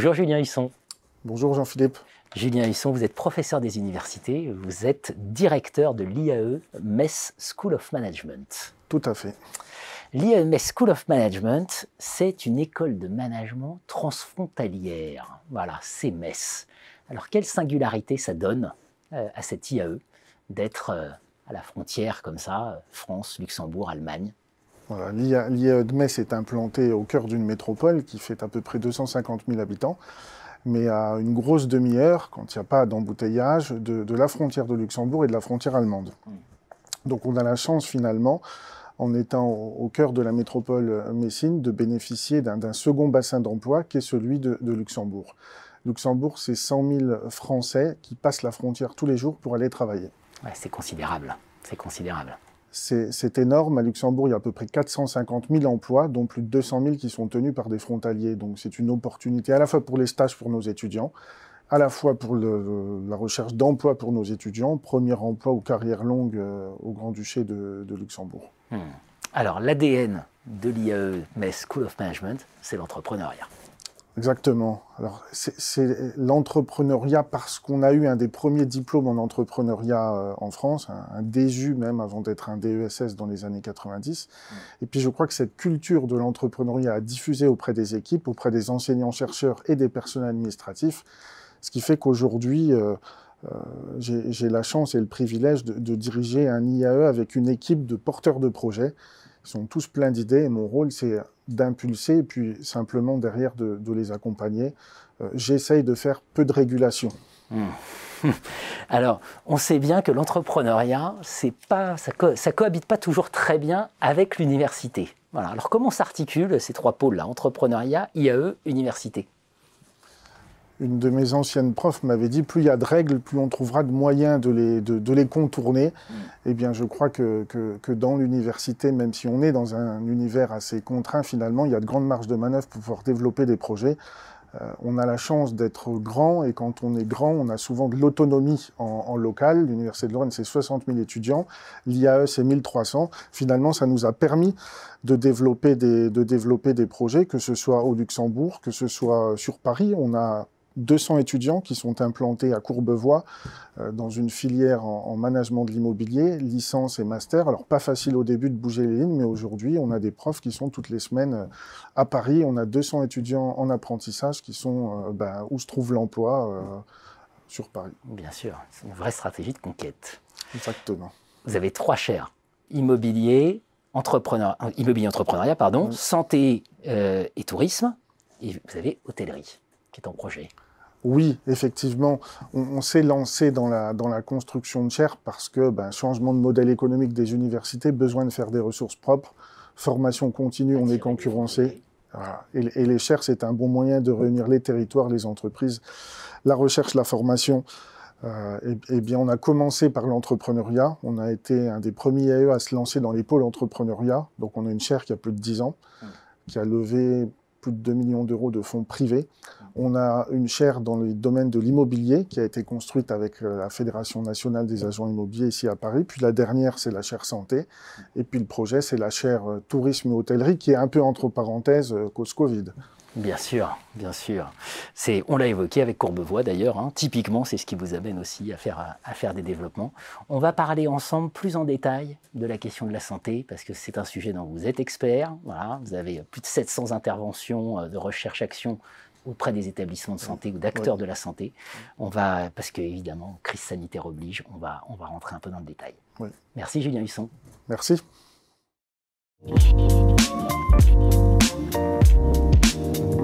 Bonjour Julien Husson. Bonjour Jean-Philippe. Julien Husson, vous êtes professeur des universités, vous êtes directeur de l'IAE Metz School of Management. Tout à fait. L'IAE Metz School of Management, c'est une école de management transfrontalière. Voilà, c'est Metz. Alors quelle singularité ça donne euh, à cette IAE d'être euh, à la frontière comme ça, France, Luxembourg, Allemagne voilà, L'IAE de Metz est implantée au cœur d'une métropole qui fait à peu près 250 000 habitants, mais à une grosse demi-heure, quand il n'y a pas d'embouteillage, de, la frontière de Luxembourg et de la frontière allemande. Donc on a la chance finalement, en étant au, cœur de la métropole messine, de bénéficier d'un second bassin d'emploi qui est celui de Luxembourg. Luxembourg, c'est 100 000 Français qui passent la frontière tous les jours pour aller travailler. c'est considérable. C'est considérable. C'est énorme. À Luxembourg, il y a à peu près 450 000 emplois, dont plus de 200 000 qui sont tenus par des frontaliers. Donc c'est une opportunité à la fois pour les stages pour nos étudiants, à la fois pour la recherche d'emploi pour nos étudiants, premier emploi ou carrière longue euh, au Grand-Duché de, Luxembourg. Hmm. Alors l'ADN de l'IAE Metz School of Management, c'est l'entrepreneuriat. Exactement. Alors, c'est l'entrepreneuriat parce qu'on a eu un des premiers diplômes en entrepreneuriat euh, en France, un, DESU même avant d'être un DESS dans les années 90. Mm. Et puis, je crois que cette culture de l'entrepreneuriat a diffusé auprès des équipes, auprès des enseignants-chercheurs et des personnels administratifs, ce qui fait qu'aujourd'hui, euh, euh, j'ai la chance et le privilège de, de, diriger un IAE avec une équipe de porteurs de projets. Ils sont tous pleins d'idées et mon rôle, c'est d'impulser et puis simplement derrière de, les accompagner. Euh, j'essaye de faire peu de régulation. Hmm. Alors, on sait bien que l'entrepreneuriat, pas, ça, ça cohabite pas toujours très bien avec l'université. Voilà. Alors, comment s'articulent ces trois pôles-là entrepreneuriat, IAE, université? Une de mes anciennes profs m'avait dit plus il y a de règles, plus on trouvera de moyens de les, de, les contourner. Mm. Eh bien, je crois que, que, dans l'université, même si on est dans un univers assez contraint, finalement, il y a de grandes marges de manœuvre pour pouvoir développer des projets. Euh, on a la chance d'être grand et quand on est grand, on a souvent de l'autonomie en, local. L'Université de Lorraine, c'est 60 000 étudiants. L'IAE, c'est 1300. Finalement, ça nous a permis de développer, des, de développer des projets, que ce soit au Luxembourg, que ce soit sur Paris. On a 200 étudiants qui sont implantés à Courbevoie euh, dans une filière en, management de l'immobilier, licence et master. Alors pas facile au début de bouger les lignes, mais aujourd'hui on a des profs qui sont toutes les semaines euh, à Paris. On a 200 étudiants en apprentissage qui sont euh, ben, où se trouve l'emploi sur Paris. Bien sûr, c'est une vraie stratégie de conquête. Exactement. Vous avez trois chaires immobilier, entrepreneur, immobilier entrepreneuriat, pardon, santé et tourisme, et vous avez hôtellerie qui est en projet. Oui, effectivement, on, s'est lancé dans la, dans la construction de chaires parce que ben, changement de modèle économique des universités, besoin de faire des ressources propres, formation continue, on est concurrencé. Et, les chaires, c'est un bon moyen de réunir les territoires, les entreprises, la recherche, la formation. Euh, et, bien, on a commencé par l'entrepreneuriat. On a été un des premiers AE à se lancer dans les pôles entrepreneuriat. Donc, on a une chaire qui a plus de 10 ans, mmh. qui a levé plus de 2 millions d'euros de fonds privés. On a une chaire dans le domaine de l'immobilier qui a été construite avec euh, la Fédération nationale des agents immobiliers ici à Paris. Puis la dernière, c'est la chaire santé. Et puis le projet, c'est la chaire euh, tourisme et hôtellerie qui est un peu entre parenthèses euh, cause Covid. Bien sûr, bien sûr. C'est, on l'a évoqué avec Courbevoie d'ailleurs. Hein. Typiquement, c'est ce qui vous amène aussi à faire, à faire des développements. On va parler ensemble plus en détail de la question de la santé parce que c'est un sujet dont vous êtes expert. Voilà, vous avez plus de 700 interventions de recherche-action auprès des établissements de santé ou d'acteurs de la santé. On va, parce que évidemment, crise sanitaire oblige, on va, on va rentrer un peu dans le détail. Merci Julien Husson. Merci. Thank you.